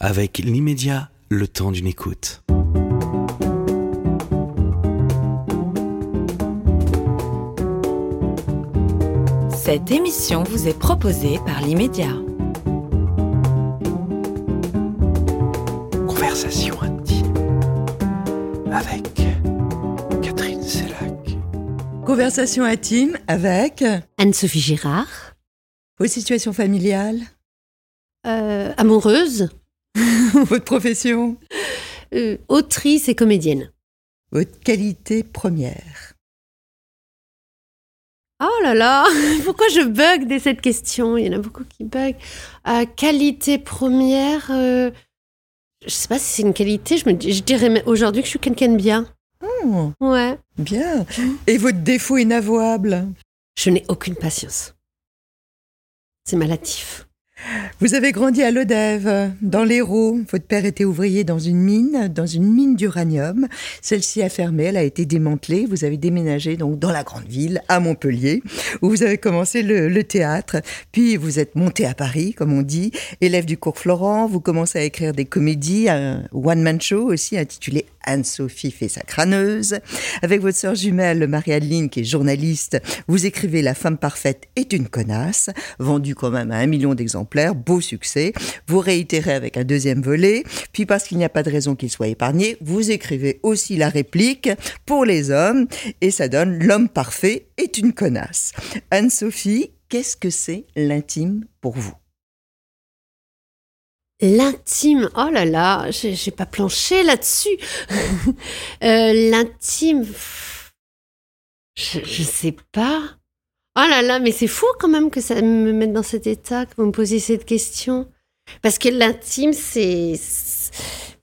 Avec l'immédiat, le temps d'une écoute. Cette émission vous est proposée par l'immédiat. Conversation intime avec Catherine Sellac. Conversation intime avec Anne-Sophie Girard, vos situations familiales, euh, amoureuse, votre profession, euh, autrice et comédienne. votre qualité première. Oh là là, pourquoi je bug dès cette question? Il y en a beaucoup qui bug. Euh, qualité première, euh, je sais pas si c'est une qualité, je, me, dis- je dirais aujourd'hui que je suis quelqu'un de bien. Oh, Ouais. bien. Et votre défaut inavouable? Je n'ai aucune patience. C'est malatif. Vous avez grandi à Lodève, dans l'Hérault. Votre père était ouvrier dans une mine, dans une mine d'uranium. Celle-ci a fermé, elle a été démantelée. Vous avez déménagé donc dans la grande ville, à Montpellier, où vous avez commencé le, le théâtre. Puis vous êtes monté à Paris, comme on dit, élève du cours Florent. Vous commencez à écrire des comédies, un one-man show aussi intitulé Anne-Sophie fait sa crâneuse. Avec votre sœur jumelle Marie-Adeline, qui est journaliste, vous écrivez La femme parfaite est une connasse, vendue quand même à un million d'exemplaires, beau succès. Vous réitérez avec un deuxième volet, puis parce qu'il n'y a pas de raison qu'il soit épargné, vous écrivez aussi la réplique pour les hommes, et ça donne L'homme parfait est une connasse. Anne-Sophie, qu'est-ce que c'est l'intime pour vous? L'intime, oh là là, j'ai pas planché là-dessus. Euh, L'intime, je, je sais pas. Oh là là, mais c'est fou quand même que ça me mette dans cet état, que vous me posiez cette question. Parce que l'intime, c'est-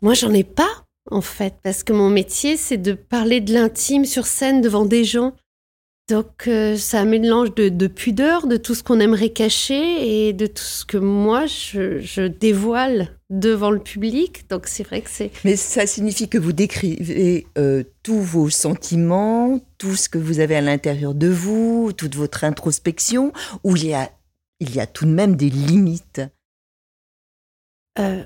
Moi, j'en ai pas, en fait. Parce que mon métier, c'est de parler de l'intime sur scène devant des gens. Donc, euh, c'est un mélange de, de pudeur, de tout ce qu'on aimerait cacher et de tout ce que moi, je, je dévoile devant le public. Donc, c'est vrai que c'est. Mais ça signifie que vous décrivez euh, tous vos sentiments, tout ce que vous avez à l'intérieur de vous, toute votre introspection, où il y a, il y a tout de même des limites? Euh,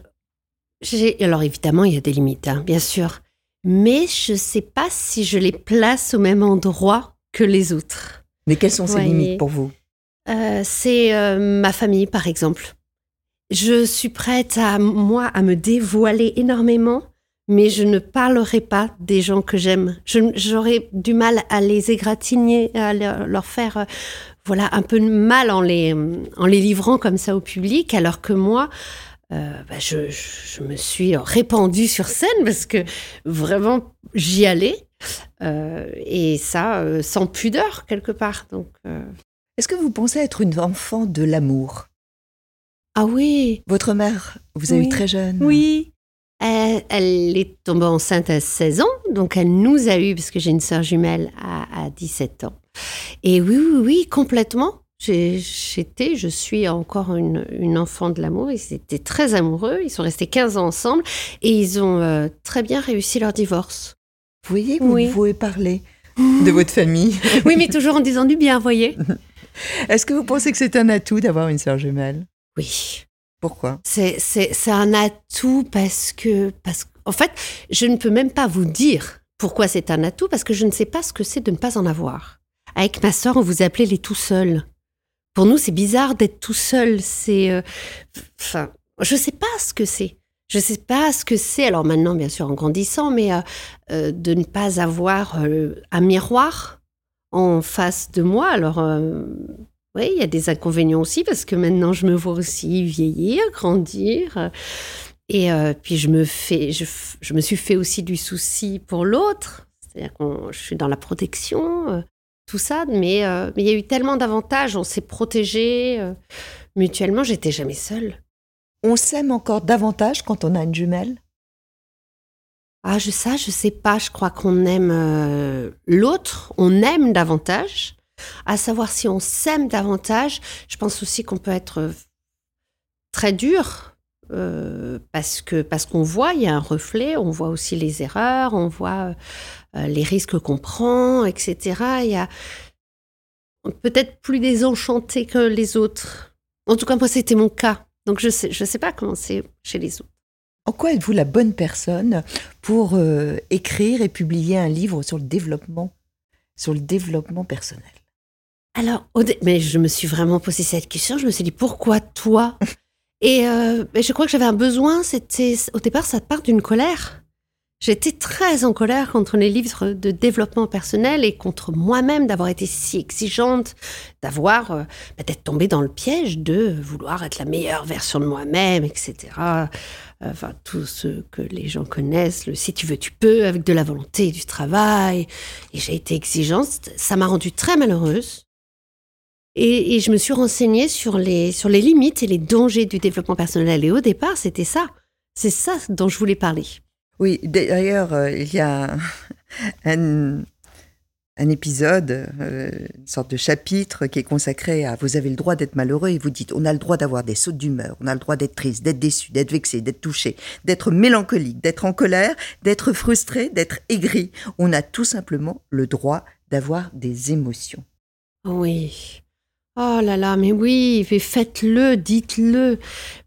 alors évidemment, il y a des limites, hein, bien sûr. Mais je ne sais pas si je les place au même endroit que les autres. Mais quelles sont ces limites pour vous? Euh, c'est euh, ma famille, par exemple. Je suis prête à, moi, à me dévoiler énormément, mais je ne parlerai pas des gens que j'aime. J'aurais du mal à les égratigner, à leur leur faire, euh, voilà, un peu de mal en les, en les livrant comme ça au public, alors que moi, euh, bah, je, je me suis répandue sur scène parce que vraiment, j'y allais. Euh, et ça, euh, sans pudeur, quelque part. Donc, euh, Est-ce que vous pensez être une enfant de l'amour? Ah oui, Votre mère vous a eu très jeune. oui. Elle, elle est tombée enceinte à 16 ans, donc elle nous a eu, parce que j'ai une sœur jumelle à, à 17 ans. Et oui, oui, oui, complètement. J'étais, je suis encore une, une enfant de l'amour. Ils étaient très amoureux, ils sont restés 15 ans ensemble et ils ont euh, très bien réussi leur divorce. Vous voyez, vous Oui. pouvez parler de votre famille. Oui, mais toujours en disant du bien, vous voyez Est-ce que vous pensez que c'est un atout d'avoir une sœur jumelle? Oui. Pourquoi? C'est, un atout parce que, parce qu'en fait, je ne peux même pas vous dire pourquoi c'est un atout parce que je ne sais pas ce que c'est de ne pas en avoir. Avec ma sœur, on vous appelait les tout seuls. Pour nous, c'est bizarre d'être tout seul. C'est, euh, enfin, je sais pas ce que c'est. Je sais pas ce que c'est. Alors maintenant, bien sûr, en grandissant, mais euh, euh, de ne pas avoir euh, un miroir en face de moi. Alors, oui, il y a des inconvénients aussi parce que maintenant je me vois aussi vieillir, grandir. Et puis je me fais, je, je me suis fait aussi du souci pour l'autre. C'est-à-dire que je suis dans la protection, tout ça. Mais il y a eu tellement d'avantages. On s'est protégés mutuellement. J'étais jamais seule. On s'aime encore davantage quand on a une jumelle? Ah, je ça, je sais pas. Je crois qu'on aime euh, l'autre. On aime davantage. À savoir si on s'aime davantage. Je pense aussi qu'on peut être euh, très dur euh, parce que parce qu'on voit, il y a un reflet. On voit aussi les erreurs. On voit les risques qu'on prend, etc. Il y a peut-être plus désenchanté que les autres. En tout cas, moi, c'était mon cas. Donc, je sais, je sais pas comment c'est chez les autres. En quoi êtes-vous la bonne personne pour euh, écrire et publier un livre sur le développement, sur le développement personnel? Alors, mais je me suis vraiment posé cette question. Je me suis dit pourquoi toi? Et euh, je crois que j'avais un besoin. C'était au départ, ça part d'une colère. J'étais très en colère contre les livres de développement personnel et contre moi-même d'avoir été si exigeante, d'avoir euh, bah, d'être tombée dans le piège de vouloir être la meilleure version de moi-même, etc. Enfin, tout ce que les gens connaissent, le si tu veux, tu peux, avec de la volonté, du travail. Et j'ai été exigeante. Ça m'a rendue très malheureuse. Et, et, je me suis renseignée sur les, sur les limites et les dangers du développement personnel. Et au départ, c'était ça. C'est ça dont je voulais parler. Oui, d'ailleurs, euh, il y a un, épisode, euh, une sorte de chapitre qui est consacré à vous avez le droit d'être malheureux et vous dites on a le droit d'avoir des sautes d'humeur, on a le droit d'être triste, d'être déçu, d'être vexé, d'être touché, d'être mélancolique, d'être en colère, d'être frustré, d'être aigri. On a tout simplement le droit d'avoir des émotions. Oui. Oh là là, mais oui, faites-le, dites-le.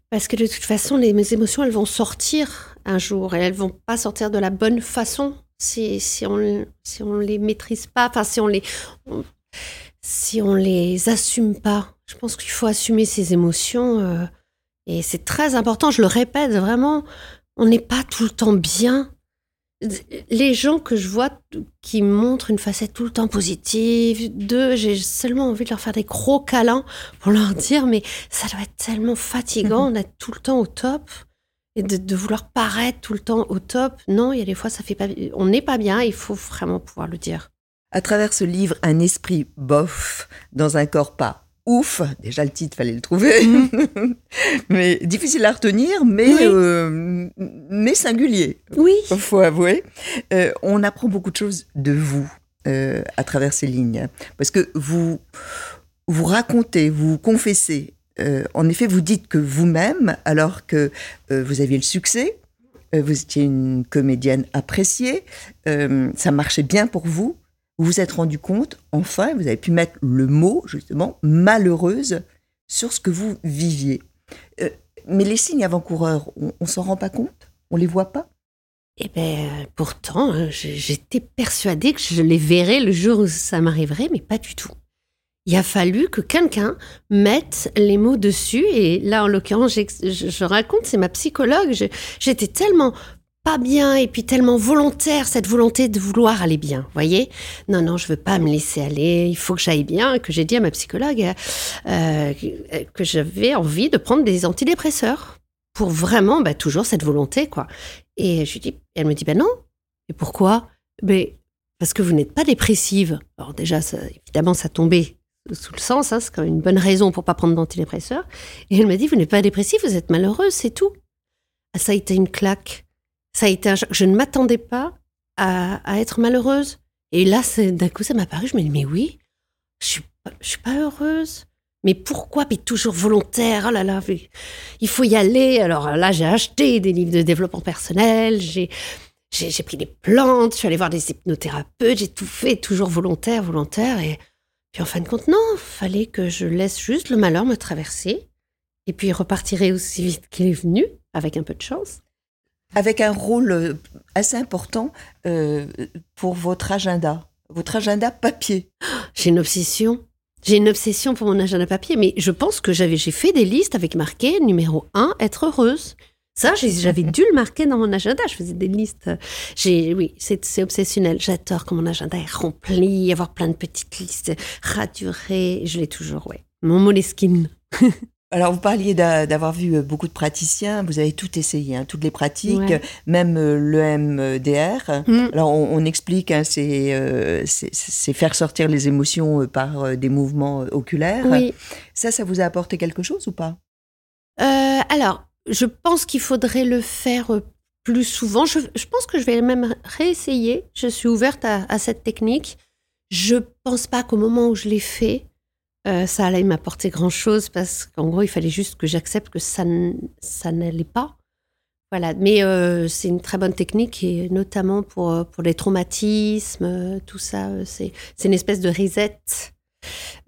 Parce que de toute façon, les émotions, elles vont sortir un jour et elles vont pas sortir de la bonne façon si, si on si on les maîtrise pas, enfin si on les si on les assume pas. Je pense qu'il faut assumer ses émotions euh, et c'est très important. Je le répète vraiment, on n'est pas tout le temps bien. Les gens que je vois qui montrent une facette tout le temps positive, deux, j'ai seulement envie de leur faire des gros câlins pour leur dire mais ça doit être tellement fatigant d'être tout le temps au top et de, vouloir paraître tout le temps au top. Non, il y a des fois, ça fait pas. On n'est pas bien. Il faut vraiment pouvoir le dire. À travers ce livre, un esprit bof dans un corps pas ouf. Déjà le titre, fallait le trouver, mm. mais difficile à retenir, mais euh, mais singulier. Oui, faut avouer. Euh, on apprend beaucoup de choses de vous euh, à travers ces lignes, parce que vous vous racontez, vous confessez euh, en effet, vous dites que vous-même, alors que euh, vous aviez le succès, euh, vous étiez une comédienne appréciée, ça marchait bien pour vous, vous vous êtes rendu compte, enfin, vous avez pu mettre le mot, justement, malheureuse sur ce que vous viviez. mais les signes avant-coureurs, on, on s'en rend pas compte? On les voit pas? Eh bien, pourtant, hein, j'étais persuadée que je les verrais le jour où ça m'arriverait, mais pas du tout il a fallu que quelqu'un mette les mots dessus. Et là, en l'occurrence, je, raconte, c'est ma psychologue. J'étais tellement pas bien et puis tellement volontaire, cette volonté de vouloir aller bien, voyez Non, non, je veux pas me laisser aller, il faut que j'aille bien, que j'ai dit à ma psychologue euh, que j'avais envie de prendre des antidépresseurs pour vraiment, bah, toujours cette volonté, quoi. Et je dis, elle me dit, ben non. Et pourquoi? Mais parce que vous n'êtes pas dépressive. Alors déjà, évidemment, ça tombait sous le sens, hein, c'est quand même une bonne raison pour pas prendre d'antidépresseurs. Et elle m'a dit, vous n'êtes pas dépressif, vous êtes malheureuse, c'est tout. Ah, ça a été une claque. Ça a été Je ne m'attendais pas à, être malheureuse. Et là, d'un coup, ça m'a paru, je me dis, mais oui, je suis, je suis pas heureuse. Mais pourquoi? Puis toujours volontaire. Oh là là, il faut y aller. Alors là, j'ai acheté des livres de développement personnel. J'ai j'ai pris des plantes. Je suis allée voir des hypnothérapeutes. J'ai tout fait, toujours volontaire, volontaire. Et puis en fin de compte, non, fallait que je laisse juste le malheur me traverser, et puis il repartirait aussi vite qu'il est venu, avec un peu de chance. Avec un rôle euh, assez important euh, pour votre agenda, votre agenda papier. J'ai une obsession. J'ai une obsession pour mon agenda papier, mais je pense que j'avais, j'ai fait des listes avec marqué numéro 1, être heureuse. Ça, j'avais dû le marquer dans mon agenda. Je faisais des listes. J'ai, oui, c'est obsessionnel. J'adore quand mon agenda est rempli, avoir plein de petites listes raturées. Je l'ai toujours, ouais. Mon moleskine. Alors, vous parliez d'avoir vu euh, beaucoup de praticiens. Vous avez tout essayé, hein, toutes les pratiques, même euh, le MDR. Mm. Alors, on, explique, hein, euh, c'est faire sortir les émotions par des mouvements oculaires. Oui. Ça, ça vous a apporté quelque chose ou pas? Alors, je pense qu'il faudrait le faire euh, plus souvent. Je, pense que je vais même réessayer. Je suis ouverte à, cette technique. Je pense pas qu'au moment où je l'ai fait, euh, ça allait m'apporter grand chose parce qu'en gros, il fallait juste que j'accepte que ça, n'allait pas. Voilà, mais euh, c'est une très bonne technique et notamment pour, pour les traumatismes, tout ça, c'est une espèce de reset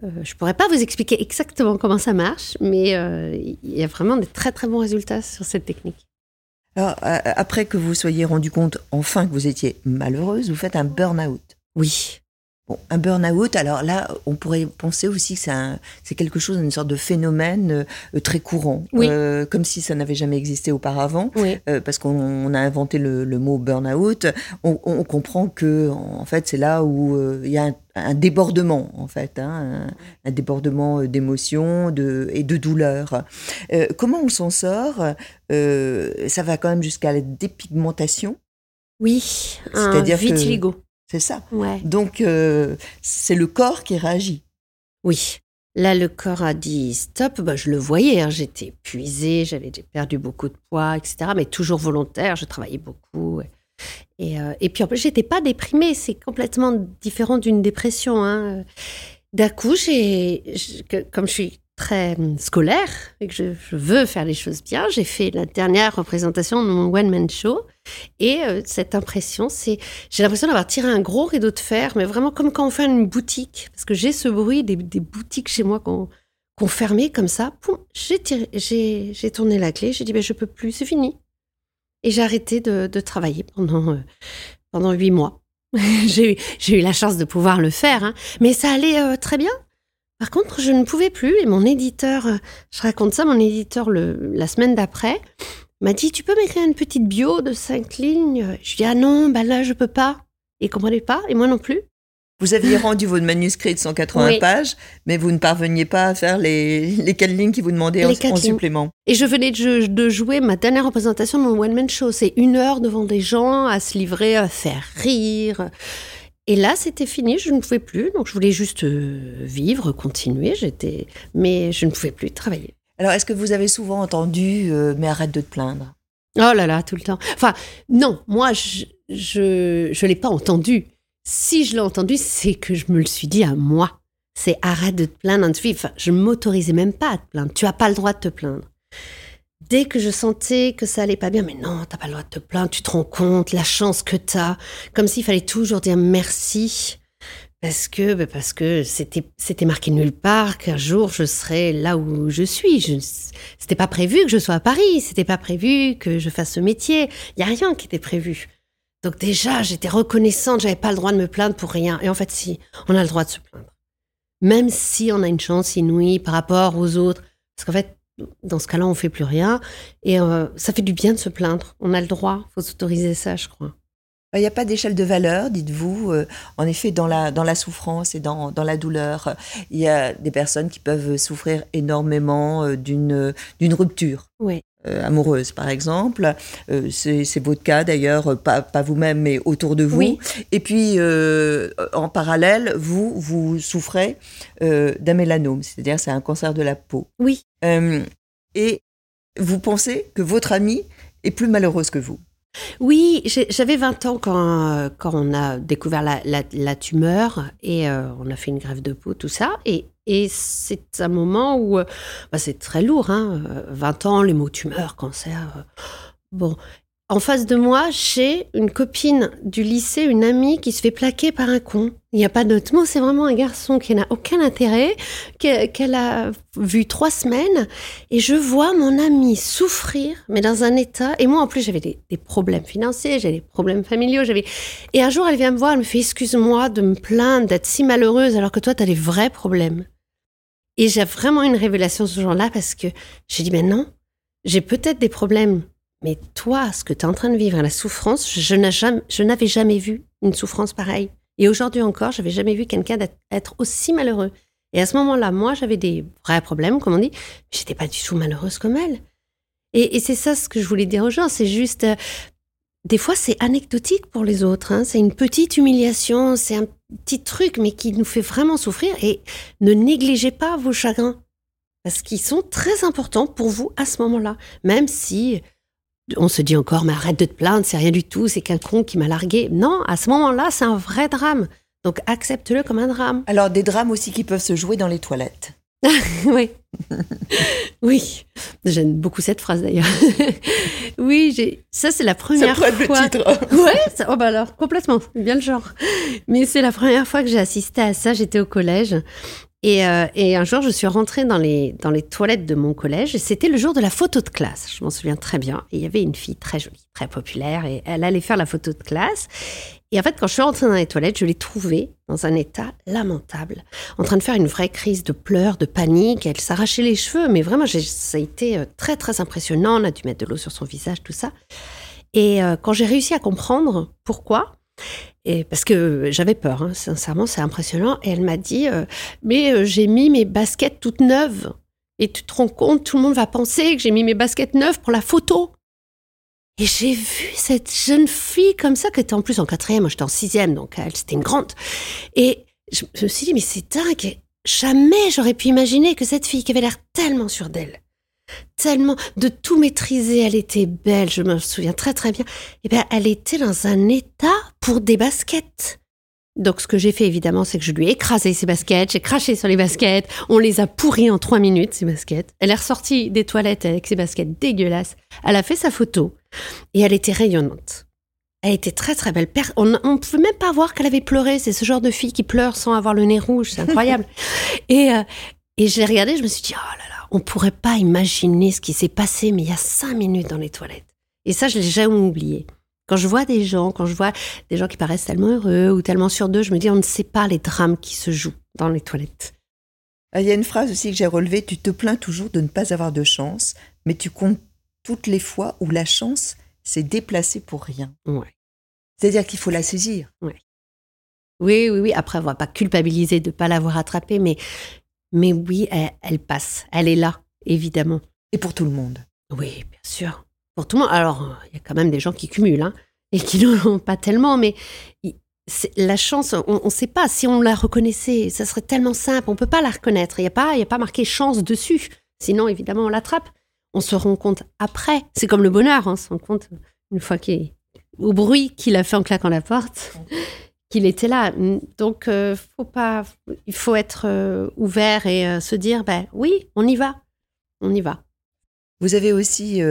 euh, je ne pourrais pas vous expliquer exactement comment ça marche, mais euh, il y a vraiment des très très bons résultats sur cette technique. Alors, euh, après que vous soyez rendu compte enfin que vous étiez malheureuse, vous faites un burn-out. Oui. Bon, un burn-out, alors là, on pourrait penser aussi que c'est quelque chose, une sorte de phénomène euh, très courant, Oui. Euh, comme si ça n'avait jamais existé auparavant. Oui. Euh, parce qu'on on a inventé le, le mot burn-out, on, on comprend que en fait c'est là où euh, il y a un, un débordement en fait, hein, un, un débordement euh, d'émotions de, et de douleurs. Euh, comment on s'en sort? Euh, Ça va quand même jusqu'à la dépigmentation, Oui. C'est-à-dire que- vitiligo. C'est ça. Ouais. Donc euh, c'est le corps qui réagit. Oui. Là, le corps a dit stop. Bah, je le voyais. hein, J'étais épuisée, j'avais perdu beaucoup de poids, etc. Mais toujours volontaire. Je travaillais beaucoup. Et, euh, et puis en plus, j'étais pas déprimée. C'est complètement différent d'une dépression. hein. D'un coup, j'ai, comme je suis très hum, scolaire et que je, veux faire les choses bien, j'ai fait la dernière représentation de mon one man show. Et euh, cette impression, c'est, j'ai l'impression d'avoir tiré un gros rideau de fer, mais vraiment comme quand on fait une boutique, parce que j'ai ce bruit des, boutiques chez moi qu'on qu'on fermait comme ça. J'ai tourné la clé, j'ai dit ben je peux plus, c'est fini. Et j'ai arrêté de, travailler pendant euh, pendant huit mois. j'ai eu j'ai eu la chance de pouvoir le faire, hein. mais ça allait euh, très bien. Par contre, je ne pouvais plus et mon éditeur, euh, je raconte ça, mon éditeur le, la semaine d'après m'a dit tu peux m'écrire une petite bio de cinq lignes? Je dis ah non, bah là je peux pas. Il comprenait pas et moi non plus. Vous aviez rendu votre manuscrit de 180 Oui. pages, mais vous ne parveniez pas à faire les, les quatre lignes qui vous demandaient en, supplément. Et je venais de, de jouer ma dernière représentation de mon one-man show. C'est une heure devant des gens à se livrer, à faire rire. Et là, c'était fini, je ne pouvais plus. Donc, je voulais juste euh, vivre, continuer. J'étais, mais je ne pouvais plus travailler. Alors, est-ce que vous avez souvent entendu euh, Mais arrête de te plaindre Oh là là, tout le temps. Enfin, non, moi, je je, je l'ai pas entendu. Si je l'ai entendu, c'est que je me le suis dit à moi. C'est arrête de te plaindre. Enfin, je m'autorisais même pas à te plaindre. Tu as pas le droit de te plaindre. Dès que je sentais que ça allait pas bien, mais non, t'as pas le droit de te plaindre, tu te rends compte, la chance que t'as. Comme s'il fallait toujours dire merci. Parce que, bah, parce que c'était, c'était marqué nulle part qu'un jour je serais là où je suis. C'était pas prévu que je sois à Paris, c'était pas prévu que je fasse ce métier. Il y a rien qui était prévu. Donc déjà, j'étais reconnaissante, j'avais pas le droit de me plaindre pour rien. Et en fait, si, on a le droit de se plaindre. Même si on a une chance inouïe par rapport aux autres. Parce qu'en fait, dans ce cas-là, on fait plus rien. Et euh, ça fait du bien de se plaindre. On a le droit, faut s'autoriser ça, je crois. Il n'y a pas d'échelle de valeur, dites-vous. Euh, en effet, dans la, dans la souffrance et dans, dans la douleur, il y a des personnes qui peuvent souffrir énormément euh, d'une rupture. Oui. euh, amoureuse, par exemple. Euh, c'est votre cas, d'ailleurs, pas, pas vous-même, mais autour de vous. Oui. Et puis, euh, en parallèle, vous, vous souffrez d'un mélanome, c'est-à-dire c'est un cancer de la peau. Oui. Euh, et vous pensez que votre amie est plus malheureuse que vous? Oui, j'avais 20 ans quand, quand on a découvert la, la- tumeur et euh, on a fait une grève de peau, tout ça. Et, et c'est un moment où euh, bah, c'est très lourd, hein, euh, 20 ans, les mots tumeur, cancer. bon, en face de moi, j'ai une copine du lycée, une amie qui se fait plaquer par un con. Il n'y a pas d'autre mot, c'est vraiment un garçon qui n'a aucun intérêt, que- qu'elle a vu trois semaines. Et je vois mon amie souffrir, mais dans un état. Et moi, en plus, j'avais des, problèmes financiers, j'avais des problèmes familiaux. J'avais. Et un jour, elle vient me voir, elle me fait Excuse-moi de me plaindre, d'être si malheureuse, alors que toi, tu as des vrais problèmes. Et j'ai vraiment une révélation ce jour-là parce que j'ai dit Mais non, j'ai peut-être des problèmes, mais toi, ce que tu es en train de vivre, la souffrance, je n'avais jamais vu une souffrance pareille. Et aujourd'hui encore, j'avais jamais vu quelqu'un être aussi malheureux. Et à ce moment-là, moi, j'avais des vrais problèmes, comme on dit, mais j'étais pas du tout malheureuse comme elle. Et, et c'est ça ce que je voulais dire aux gens, c'est juste, euh, des fois, c'est anecdotique pour les autres. hein. C'est une petite humiliation, c'est un petit truc, mais qui nous fait vraiment souffrir. Et ne négligez pas vos chagrins, parce qu'ils sont très importants pour vous à ce moment-là. Même si on se dit encore, mais arrête de te plaindre, c'est rien du tout, c'est qu'un con qui m'a largué. Non, à ce moment-là, c'est un vrai drame. Donc accepte-le comme un drame. Alors, des drames aussi qui peuvent se jouer dans les toilettes. oui. oui. J'aime beaucoup cette phrase d'ailleurs. oui, j'ai. Ça, c'est la Ça première pourrait être le fois. titre. Ouais, ça- oh bah alors, complètement, bien le genre. Mais c'est la première fois que j'ai assisté à ça, j'étais au collège. Et, euh, et un jour, je suis rentrée dans les, dans les toilettes de mon collège et c'était le jour de la photo de classe. Je m'en souviens très bien. Et il y avait une fille très jolie, très populaire et elle allait faire la photo de classe. Et en fait, quand je suis rentrée dans les toilettes, je l'ai trouvée dans un état lamentable, en train de faire une vraie crise de pleurs, de panique. Elle s'arrachait les cheveux, mais vraiment, ça a été euh, très, très impressionnant. On a dû mettre de l'eau sur son visage, tout ça. Et euh, quand j'ai réussi à comprendre pourquoi, et parce que j'avais peur, hein, sincèrement, c'est impressionnant. Et elle m'a dit euh, Mais euh, j'ai mis mes baskets toutes neuves. Et tu te rends compte, tout le monde va penser que j'ai mis mes baskets neuves pour la photo. Et j'ai vu cette jeune fille comme ça, qui était en plus en quatrième, moi j'étais en sixième, donc elle, c'était une grande. Et je me suis dit, mais c'est dingue, jamais j'aurais pu imaginer que cette fille qui avait l'air tellement sûre d'elle, tellement de tout maîtriser, elle était belle, je me souviens très très bien, et bien elle était dans un état pour des baskets. Donc ce que j'ai fait évidemment, c'est que je lui ai écrasé ses baskets, j'ai craché sur les baskets, on les a pourris en trois minutes, ces baskets. Elle est ressortie des toilettes avec ses baskets dégueulasses, elle a fait sa photo, et elle était rayonnante. Elle était très très belle. On ne pouvait même pas voir qu'elle avait pleuré. C'est ce genre de fille qui pleure sans avoir le nez rouge. C'est incroyable. et, euh, et je l'ai regardée, je me suis dit, oh là là, on pourrait pas imaginer ce qui s'est passé, mais il y a cinq minutes dans les toilettes. Et ça, je l'ai jamais oublié. Quand je vois des gens, quand je vois des gens qui paraissent tellement heureux ou tellement sûrs d'eux, je me dis, on ne sait pas les drames qui se jouent dans les toilettes. Ah, Il y a une phrase aussi que j'ai relevée, tu te plains toujours de ne pas avoir de chance, mais tu comptes toutes les fois où la chance s'est déplacée pour rien. Ouais. C'est-à-dire qu'il faut la saisir. Oui, oui, oui. Après, on va pas culpabiliser de ne pas l'avoir attrapée, mais, mais oui, elle, elle passe. Elle est là, évidemment. Et pour tout le monde. Oui, bien sûr. Pour tout le monde. Alors, il y a quand même des gens qui cumulent, hein, et qui n'en ont pas tellement, mais la chance, on ne sait pas. Si on la reconnaissait, ça serait tellement simple. On peut pas la reconnaître. Il n'y a, pas- y a pas marqué chance dessus. Sinon, évidemment, on l'attrape. On se rend compte après. C'est comme le bonheur. hein, On se rend compte une fois qu'il au bruit qu'il a fait en claquant la porte, qu'il était là. Donc, euh, faut pas, il faut être euh, ouvert et euh, se dire, ben oui, on y va. On y va. Vous avez aussi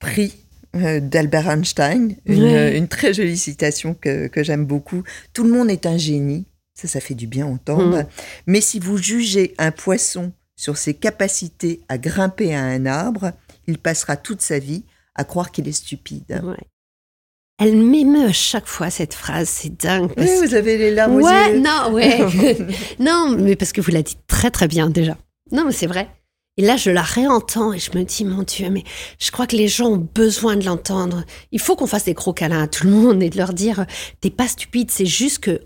pris d'Albert Einstein, une, très jolie citation que, que j'aime beaucoup. Tout le monde est un génie, ça, ça fait du bien entendre. Mm. Mais si vous jugez un poisson sur ses capacités à grimper à un arbre, il passera toute sa vie à croire qu'il est stupide. Ouais. Elle m'émeut à chaque fois cette phrase, c'est dingue. Oui, vous avez les larmes aux ouais, yeux. non, ouais. non, mais parce que vous la dites très très bien déjà. Non, mais c'est vrai. Et là, je la réentends et je me dis, mon Dieu, mais je crois que les gens ont besoin de l'entendre. Il faut qu'on fasse des gros câlins à tout le monde et de leur dire, t'es pas stupide, c'est juste que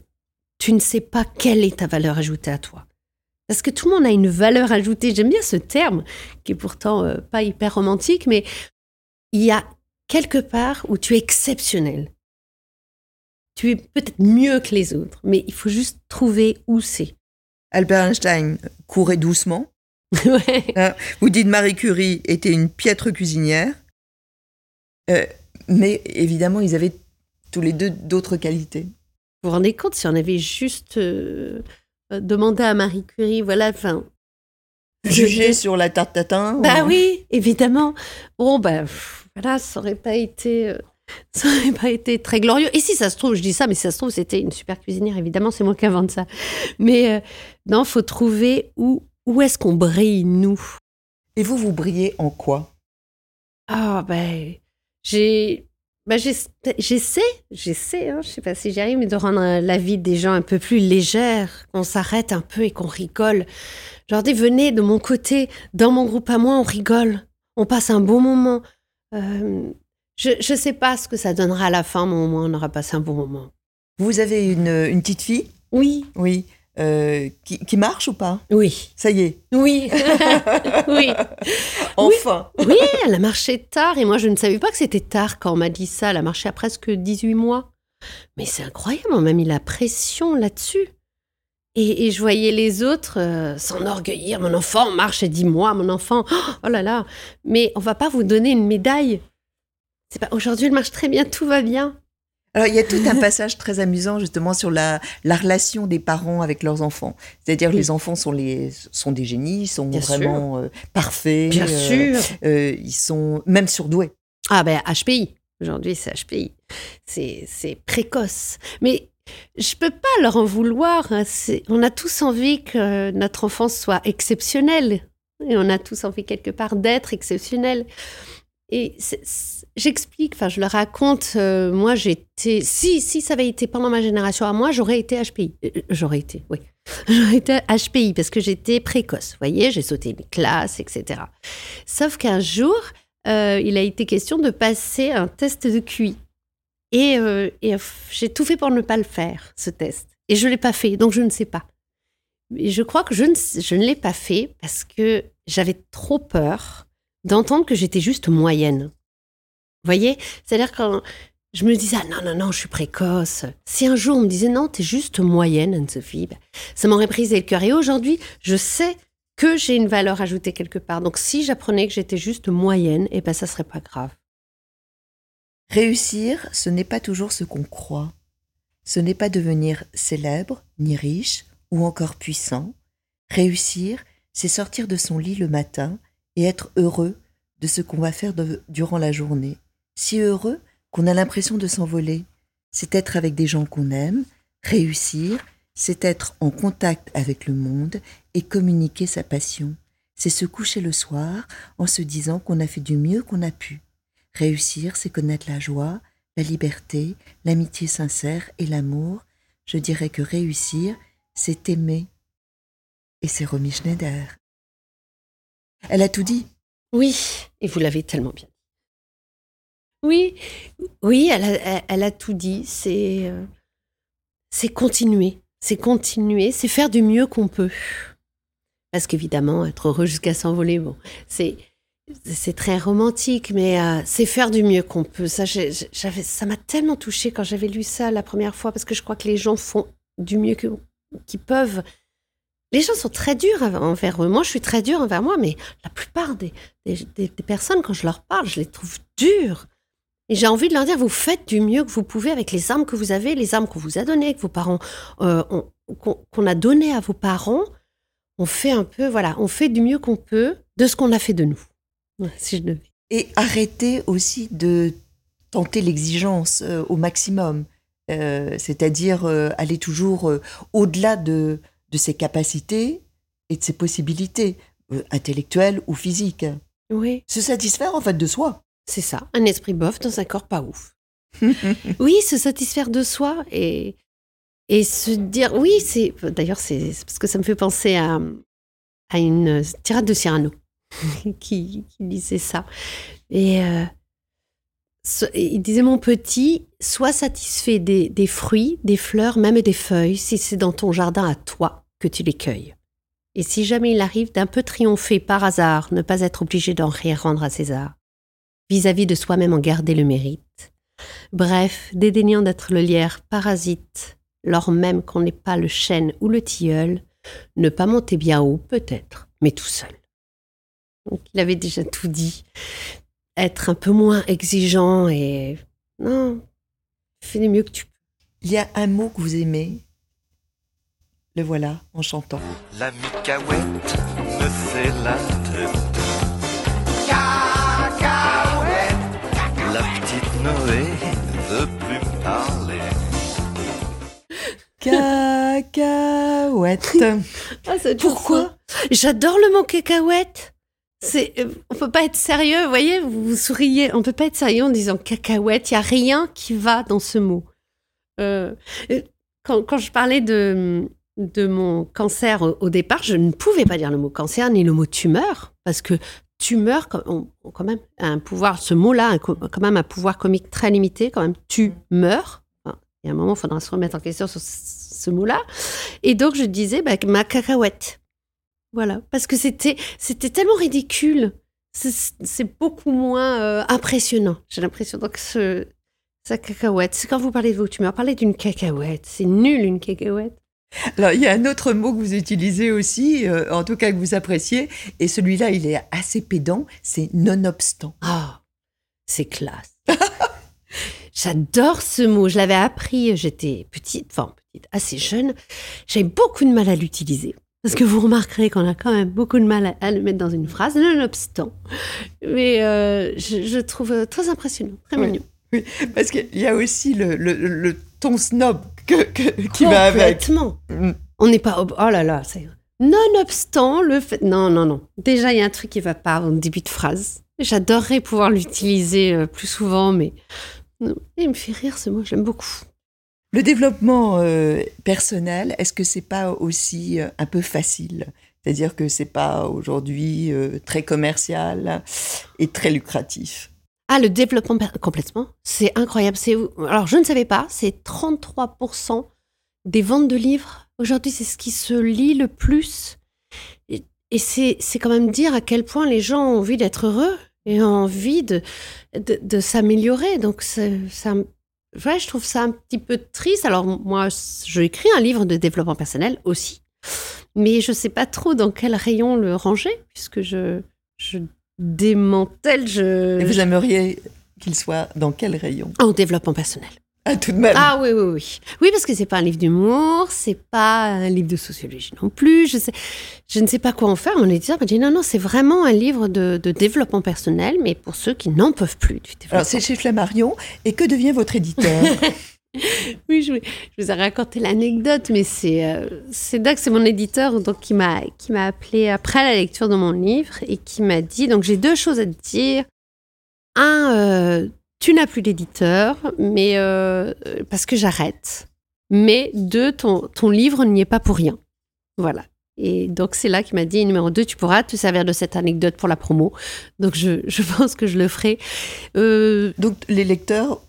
tu ne sais pas quelle est ta valeur ajoutée à toi. Parce que tout le monde a une valeur ajoutée. J'aime bien ce terme, qui est pourtant euh, pas hyper romantique, mais il y a quelque part où tu es exceptionnel. Tu es peut-être mieux que les autres, mais il faut juste trouver où c'est. Albert Einstein courait doucement. ouais. Vous dites Marie Curie était une piètre cuisinière. Euh, mais évidemment, ils avaient tous les deux d'autres qualités. Vous vous rendez compte si on avait juste euh, demandé à Marie Curie, voilà, enfin. Juger sur la tarte tatin. Bah ou- oui, évidemment. Bon, bah pff, voilà, ça aurait pas été. euh, ça aurait pas été très glorieux. Et si ça se trouve, je dis ça, mais si ça se trouve, c'était une super cuisinière, évidemment, c'est moi qui invente ça. Mais euh, non, faut trouver où, où est-ce qu'on brille, nous? Et vous, vous brillez en quoi? Ah, ben, j'ai. Ben, j'ess- j'essaie, j'essaie, hein, je sais pas si j'y arrive, mais de rendre euh, la vie des gens un peu plus légère, qu'on s'arrête un peu et qu'on rigole. Je leur dis, venez de mon côté, dans mon groupe à moi, on rigole, on passe un bon moment. Euh, je, je sais pas ce que ça donnera à la fin, mais au moins on aura passé un bon moment. Vous avez une, une petite fille? Oui, Oui. Euh, qui, qui marche ou pas? Oui, Ça y est. oui, oui. Enfin. Oui, elle a marché tard et moi je ne savais pas que c'était tard quand on m'a dit ça. Elle a marché à presque 18 mois. Mais c'est incroyable, on m'a mis la pression là-dessus. Et, et je voyais les autres euh, s'enorgueillir. Mon enfant marche 10 mois, mon enfant. Oh là là. Mais on va pas vous donner une médaille. C'est pas aujourd'hui elle marche très bien, tout va bien. Alors, il y a tout un passage très amusant justement sur la, la relation des parents avec leurs enfants. C'est-à-dire que Oui. les enfants sont, les, sont des génies, sont Bien vraiment euh, parfaits. Bien euh, sûr. euh, ils sont même surdoués. Ah ben HPI. Aujourd'hui, c'est HPI. C'est c'est précoce. Mais je peux pas leur en vouloir. hein. On a tous envie que notre enfance soit exceptionnelle. Et on a tous envie quelque part d'être exceptionnel. Et j'explique, enfin, je leur raconte, euh, moi j'étais. Si, si ça avait été pendant ma génération à moi, j'aurais été HPI. Euh, j'aurais été, oui. J'aurais été HPI parce que j'étais précoce. Vous voyez, j'ai sauté une classe, etc. Sauf qu'un jour, euh, il a été question de passer un test de QI. Et, euh, euh, j'ai tout fait pour ne pas le faire, ce test. Et je ne l'ai pas fait, donc je ne sais pas. Je crois que je ne, je ne l'ai pas fait parce que j'avais trop peur d'entendre que j'étais juste moyenne. Vous voyez? C'est-à-dire quand je me disais, ah non, non, non, je suis précoce. Si un jour on me disait, non, t'es juste moyenne, Anne-Sophie, ben, ça m'aurait brisé le cœur. Et aujourd'hui, je sais que j'ai une valeur ajoutée quelque part. Donc si j'apprenais que j'étais juste moyenne, eh ben ça serait pas grave. Réussir, ce n'est pas toujours ce qu'on croit. Ce n'est pas devenir célèbre, ni riche, ou encore puissant. Réussir, c'est sortir de son lit le matin et être heureux de ce qu'on va faire durant la journée. Si heureux qu'on a l'impression de s'envoler. C'est être avec des gens qu'on aime. Réussir, c'est être en contact avec le monde et communiquer sa passion. C'est se coucher le soir en se disant qu'on a fait du mieux qu'on a pu. Réussir, c'est connaître la joie, la liberté, l'amitié sincère et l'amour. Je dirais que réussir, c'est aimer. Et c'est Romy Schneider. Elle a tout dit. Oui, et vous l'avez tellement bien. Oui, oui, elle a, elle- elle a tout dit. C'est, euh, c'est continuer, c'est continuer, c'est faire du mieux qu'on peut. Parce qu'évidemment, être heureux jusqu'à s'envoler, bon, c'est, c'est très romantique, mais euh, c'est faire du mieux qu'on peut. Ça, m'a tellement touchée quand j'avais lu ça la première fois, parce que je crois que les gens font du mieux qu'ils peuvent. Les gens sont très durs envers eux. Moi, je suis très dure envers moi, mais la plupart des, personnes, quand je leur parle, je les trouve dures. Et j'ai envie de leur dire, vous faites du mieux que vous pouvez avec les armes que vous avez, les armes qu'on vous a données, que vos parents, euh, qu'on a données à vos parents. On fait un peu, voilà, on fait du mieux qu'on peut de ce qu'on a fait de nous. Voilà, Si je devais. Et arrêter aussi de tenter l'exigence euh, au maximum. Euh, C'est-à-dire euh, aller toujours au-delà de, de ses capacités et de ses possibilités, intellectuelles ou physiques. Oui, Se satisfaire en fait de soi. c'est ça. Un esprit bof dans un corps pas ouf. Oui, se satisfaire de soi et, et se dire. Oui, c'est. D'ailleurs, c'est parce que ça me fait penser à, à une tirade de Cyrano qui, qui disait ça. Et euh, ce- il disait Mon petit, sois satisfait des, des fruits, des fleurs, même des feuilles, si c'est dans ton jardin à toi que tu les cueilles. Et si jamais il arrive d'un peu triompher par hasard, ne pas être obligé d'en rien rendre à César, vis-à-vis de soi-même en garder le mérite. Bref, dédaignant d'être le lierre parasite, lors même qu'on n'est pas le chêne ou le tilleul, ne pas monter bien haut, peut-être, mais tout seul. Donc, il avait déjà tout dit. Être un peu moins exigeant et. Non, fais du mieux que tu peux. Il y a un mot que vous aimez. Le voilà en chantant. La micaouette me fait la tête. La petite Noé ne veut plus me parler. Cacahuète. Ah, Pourquoi. J'adore le mot cacahuète. C'est, euh, on peut pas être sérieux, vous voyez, vous, vous souriez. On peut pas être sérieux en disant cacahuète. Il y a rien qui va dans ce mot. Euh, quand, je parlais de mon cancer au, départ, je ne pouvais pas dire le mot cancer ni le mot tumeur parce que tumeur, on- quand même, un pouvoir. Ce mot-là, a quand même un pouvoir comique très limité. Quand même, tu meurs. Il y a un moment, il faudra se remettre en question sur ce, ce mot-là. Et donc, je disais bah, ma cacahuète. Voilà, parce que c'était c'était tellement ridicule. C'est- beaucoup moins euh, impressionnant. J'ai l'impression donc ce sa cacahuète. C'est quand vous parlez de vos tumeurs, parlez d'une cacahuète. C'est nul une cacahuète. Alors, il y a un autre mot que vous utilisez aussi, euh, en tout cas que vous appréciez, et celui-là, il est assez pédant, c'est nonobstant. Ah, c'est classe. J'adore ce mot. Je l'avais appris, j'étais petite, enfin petite, assez jeune. J'avais beaucoup de mal à l'utiliser. Parce que vous remarquerez qu'on a quand même beaucoup de mal à, à le mettre dans une phrase, nonobstant. Mais euh, je, je trouve très impressionnant, très Oui. mignon. Parce qu'il y a aussi le, le- le ton snob que, que- qui va avec. Complètement. Mm. On n'est pas. Oh là là, c'est. Nonobstant le fait. Non, non, non. Déjà, il y a un truc qui va pas au début de phrase. J'adorerais pouvoir l'utiliser euh, plus souvent, mais. Il me fait rire ce mot, j'aime beaucoup. Le développement euh, personnel, est-ce que c'est pas aussi euh, un peu facile? C'est-à-dire que c'est pas aujourd'hui euh, très commercial et très lucratif? Ah, le développement complètement. C'est incroyable. C'est alors je ne savais pas. C'est 33% des ventes de livres aujourd'hui. C'est ce qui se lit le plus. Et, c'est quand même dire à quel point les gens ont envie d'être heureux et ont envie de de, s'améliorer. Donc ça, ouais, je trouve ça un petit peu triste. Alors moi, je écris un livre de développement personnel aussi, mais je sais pas trop dans quel rayon le ranger puisque je je démantèle. Je Et vous aimeriez qu'il soit dans quel rayon? En développement personnel. Ah, tout de même. Ah oui, oui, oui. Oui, parce que c'est pas un livre d'humour, c'est pas un livre de sociologie non plus. Je, sais, je ne sais pas quoi en faire. Mon éditeur m'a dit non, non, c'est vraiment un livre de, de développement personnel, mais pour ceux qui n'en peuvent plus du développement. Alors, c'est chez Flammarion. Et que devient votre éditeur? Oui, je, je vous ai raconté l'anecdote, mais c'est euh, c'est Doc, c'est mon éditeur donc qui m'a qui m'a appelé après la lecture de mon livre et qui m'a dit donc j'ai deux choses à te dire. Un, euh, tu n'as plus d'éditeur, mais euh, parce que j'arrête. Mais deux, ton ton livre n'y est pas pour rien. Voilà. Et donc c'est là qu'il m'a dit numéro deux, tu pourras te servir de cette anecdote pour la promo. Donc je, je pense que je le ferai. Euh, Donc, les lecteurs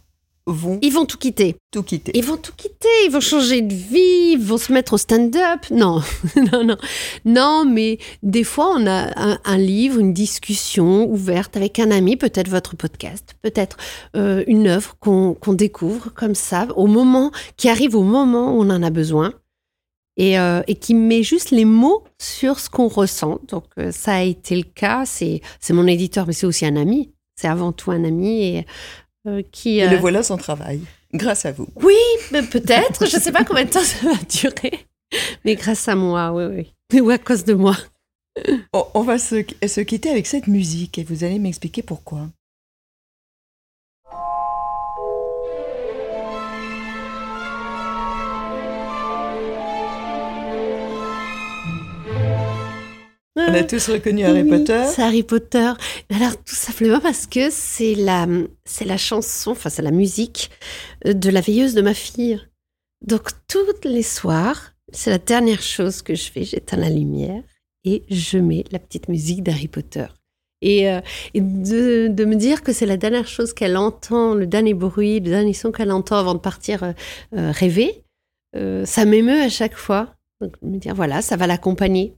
vont ils vont tout quitter. tout quitter. Ils vont tout quitter, ils vont changer de vie, ils vont se mettre au stand-up. Non, non, non. Non, mais des fois, on a un, un livre, une discussion ouverte avec un ami, peut-être votre podcast, peut-être euh, une œuvre qu'on découvre comme ça, au moment, qui arrive au moment où on en a besoin. Et, euh, et qui met juste les mots sur ce qu'on ressent. Donc, euh, ça a été le cas. C'est c'est mon éditeur, mais c'est aussi un ami. C'est avant tout un ami et, euh, qui. Et euh, le voilà son travail, grâce à vous. oui, mais peut-être. Je ne sais pas combien de temps ça va durer. Mais grâce à moi, oui, oui. Ou à cause de moi. On, on va se, se quitter avec cette musique et vous allez m'expliquer pourquoi. On a tous reconnu Harry Oui, Potter. C'est Harry Potter. Alors, tout simplement parce que c'est la, c'est la chanson, enfin, c'est la musique euh, de la veilleuse de ma fille. Donc, tous les soirs, c'est la dernière chose que je fais. J'éteins la lumière et je mets la petite musique d'Harry Potter. Et, euh, et de, de me dire que c'est la dernière chose qu'elle entend, le dernier bruit, le dernier son qu'elle entend avant de partir euh, euh, rêver, euh, ça m'émeut à chaque fois. Donc, me dire, voilà, ça va l'accompagner.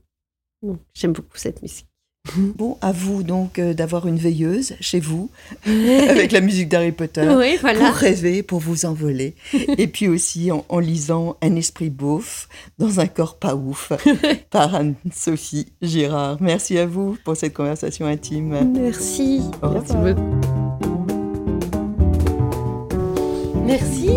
Donc, J'aime beaucoup cette musique. Bon, à vous donc euh, d'avoir une veilleuse chez vous avec la musique d'Harry Potter. Oui, voilà. Pour rêver, pour vous envoler. Et puis aussi en, en lisant Un esprit beauf dans un corps pas ouf par Anne-Sophie Girard. Merci à vous pour cette conversation intime. Merci. Au. Merci.